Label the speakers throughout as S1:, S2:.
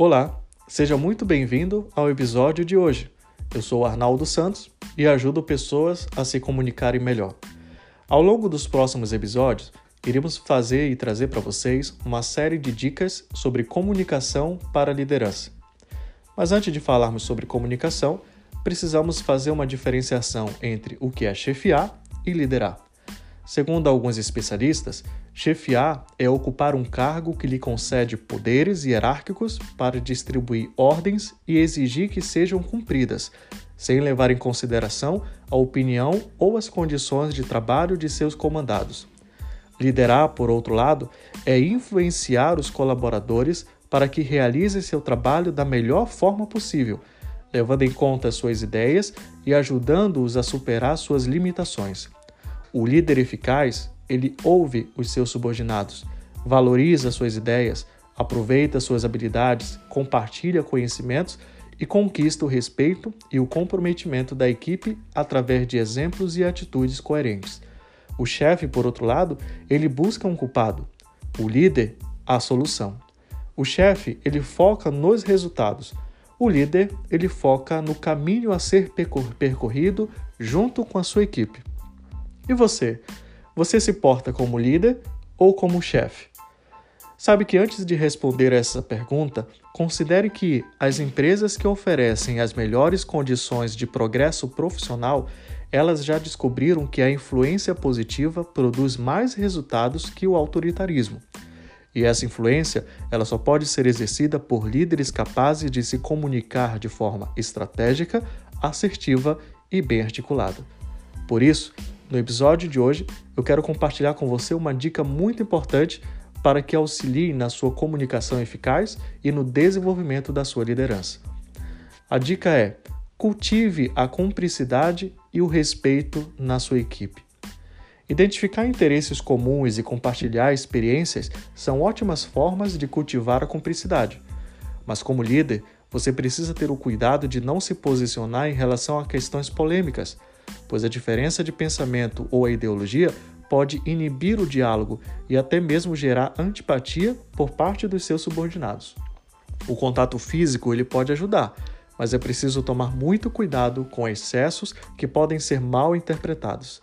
S1: Olá, seja muito bem-vindo ao episódio de hoje. Eu sou Arnaldo Santos e ajudo pessoas a se comunicarem melhor. Ao longo dos próximos episódios, iremos fazer e trazer para vocês uma série de dicas sobre comunicação para liderança. Mas antes de falarmos sobre comunicação, precisamos fazer uma diferenciação entre o que é chefiar e liderar. Segundo alguns especialistas, chefiar é ocupar um cargo que lhe concede poderes hierárquicos para distribuir ordens e exigir que sejam cumpridas, sem levar em consideração a opinião ou as condições de trabalho de seus comandados. Liderar, por outro lado, é influenciar os colaboradores para que realizem seu trabalho da melhor forma possível, levando em conta suas ideias e ajudando-os a superar suas limitações. O líder eficaz, ele ouve os seus subordinados, valoriza suas ideias, aproveita suas habilidades, compartilha conhecimentos e conquista o respeito e o comprometimento da equipe através de exemplos e atitudes coerentes. O chefe, por outro lado, ele busca um culpado. O líder, a solução. O chefe, ele foca nos resultados. O líder, ele foca no caminho a ser percorrido junto com a sua equipe. E você? Você se porta como líder ou como chefe? Sabe que antes de responder essa pergunta, considere que as empresas que oferecem as melhores condições de progresso profissional, elas já descobriram que a influência positiva produz mais resultados que o autoritarismo. E essa influência, ela só pode ser exercida por líderes capazes de se comunicar de forma estratégica, assertiva e bem articulada. Por isso, no episódio de hoje, eu quero compartilhar com você uma dica muito importante para que auxilie na sua comunicação eficaz e no desenvolvimento da sua liderança. A dica é: cultive a cumplicidade e o respeito na sua equipe. Identificar interesses comuns e compartilhar experiências são ótimas formas de cultivar a cumplicidade. Mas, como líder, você precisa ter o cuidado de não se posicionar em relação a questões polêmicas, pois a diferença de pensamento ou a ideologia pode inibir o diálogo e até mesmo gerar antipatia por parte dos seus subordinados. O contato físico ele pode ajudar, mas é preciso tomar muito cuidado com excessos que podem ser mal interpretados.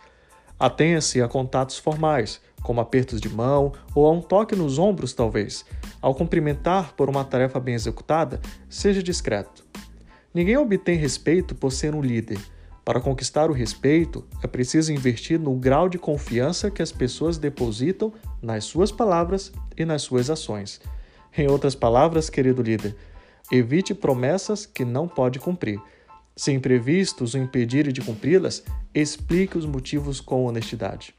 S1: Atenha-se a contatos formais, como apertos de mão ou a um toque nos ombros, talvez. Ao cumprimentar por uma tarefa bem executada, seja discreto. Ninguém obtém respeito por ser um líder, para conquistar o respeito, é preciso investir no grau de confiança que as pessoas depositam nas suas palavras e nas suas ações. Em outras palavras, querido líder, evite promessas que não pode cumprir. Se imprevistos o impedirem de cumpri-las, explique os motivos com honestidade.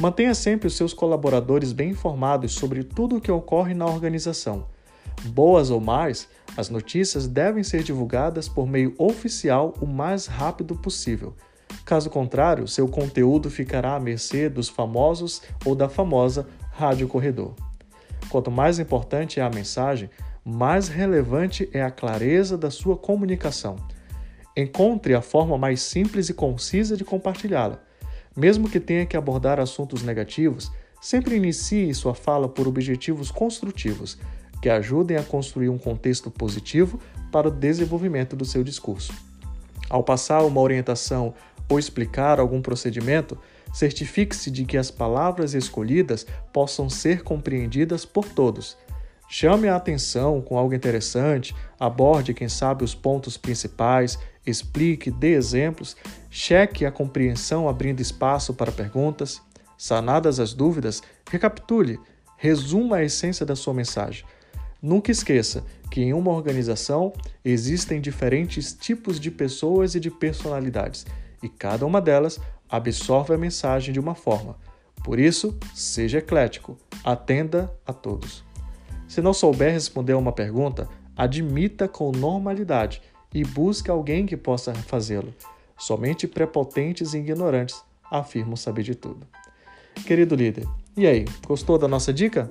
S1: Mantenha sempre os seus colaboradores bem informados sobre tudo o que ocorre na organização boas ou mais, as notícias devem ser divulgadas por meio oficial o mais rápido possível. Caso contrário, seu conteúdo ficará à mercê dos famosos ou da famosa rádio corredor. Quanto mais importante é a mensagem, mais relevante é a clareza da sua comunicação. Encontre a forma mais simples e concisa de compartilhá-la. Mesmo que tenha que abordar assuntos negativos, sempre inicie sua fala por objetivos construtivos, que ajudem a construir um contexto positivo para o desenvolvimento do seu discurso. Ao passar uma orientação ou explicar algum procedimento, certifique-se de que as palavras escolhidas possam ser compreendidas por todos. Chame a atenção com algo interessante, aborde, quem sabe, os pontos principais, explique, dê exemplos, cheque a compreensão abrindo espaço para perguntas. Sanadas as dúvidas, recapitule, resuma a essência da sua mensagem. Nunca esqueça que em uma organização existem diferentes tipos de pessoas e de personalidades, e cada uma delas absorve a mensagem de uma forma. Por isso, seja eclético, atenda a todos. Se não souber responder a uma pergunta, admita com normalidade e busque alguém que possa fazê-lo. Somente prepotentes e ignorantes afirmam saber de tudo. Querido líder, e aí, gostou da nossa dica?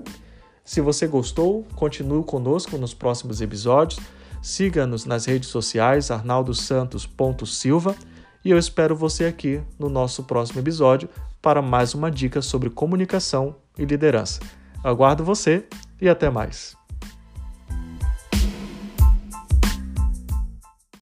S1: Se você gostou, continue conosco nos próximos episódios. Siga-nos nas redes sociais arnaldosantos.silva e eu espero você aqui no nosso próximo episódio para mais uma dica sobre comunicação e liderança. Aguardo você e até mais.